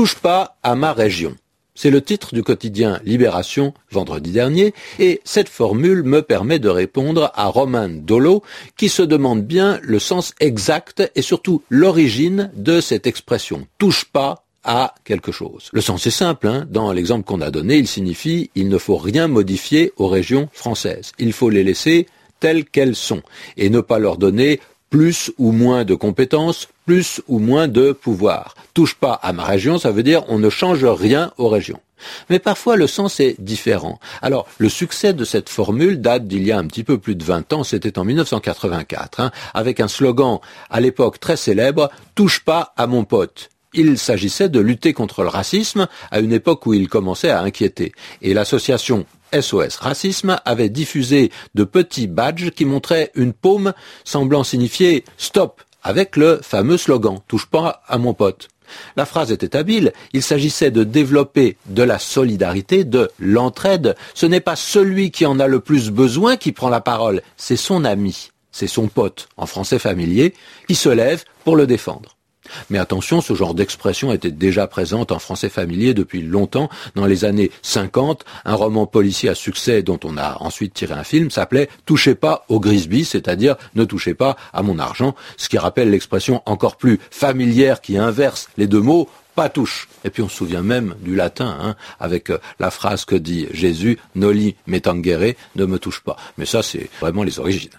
touche pas à ma région. C'est le titre du quotidien Libération vendredi dernier, et cette formule me permet de répondre à Romain Dolo, qui se demande bien le sens exact et surtout l'origine de cette expression touche pas à quelque chose. Le sens est simple, hein. dans l'exemple qu'on a donné, il signifie il ne faut rien modifier aux régions françaises. Il faut les laisser telles qu'elles sont et ne pas leur donner plus ou moins de compétences, plus ou moins de pouvoir. Touche pas à ma région, ça veut dire on ne change rien aux régions. Mais parfois le sens est différent. Alors le succès de cette formule date d'il y a un petit peu plus de 20 ans, c'était en 1984, hein, avec un slogan à l'époque très célèbre, Touche pas à mon pote il s'agissait de lutter contre le racisme à une époque où il commençait à inquiéter. Et l'association SOS Racisme avait diffusé de petits badges qui montraient une paume semblant signifier stop avec le fameux slogan touche pas à mon pote. La phrase était habile, il s'agissait de développer de la solidarité, de l'entraide. Ce n'est pas celui qui en a le plus besoin qui prend la parole, c'est son ami, c'est son pote, en français familier, qui se lève pour le défendre. Mais attention, ce genre d'expression était déjà présente en français familier depuis longtemps. Dans les années 50, un roman policier à succès dont on a ensuite tiré un film s'appelait Touchez pas au Grisby, c'est-à-dire ne touchez pas à mon argent, ce qui rappelle l'expression encore plus familière qui inverse les deux mots pas touche. Et puis on se souvient même du latin, hein, avec euh, la phrase que dit Jésus, noli me tangere, ne me touche pas. Mais ça, c'est vraiment les origines.